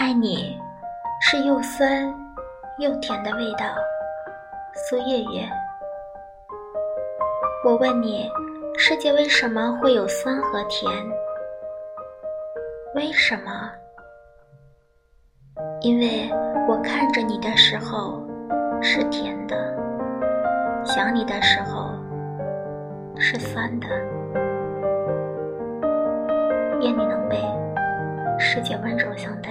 爱你是又酸又甜的味道苏月月我问你世界为什么会有酸和甜？为什么？因为我看着你的时候是甜的想你的时候是酸的。愿你能被世界温柔相待。